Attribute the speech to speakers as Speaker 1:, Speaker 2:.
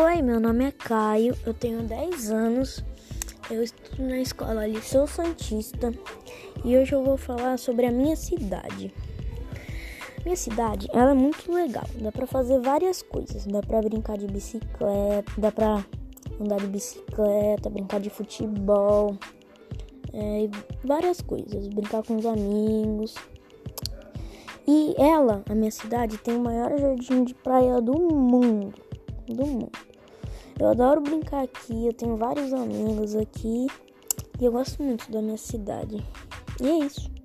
Speaker 1: Oi, meu nome é Caio, eu tenho 10 anos, eu estudo na escola Liceu Santista e hoje eu vou falar sobre a minha cidade. Minha cidade, ela é muito legal, dá pra fazer várias coisas, dá pra brincar de bicicleta, dá pra andar de bicicleta, brincar de futebol, é, várias coisas, brincar com os amigos. E ela, a minha cidade, tem o maior jardim de praia do mundo do mundo. Eu adoro brincar aqui, eu tenho vários amigos aqui e eu gosto muito da minha cidade. E é isso.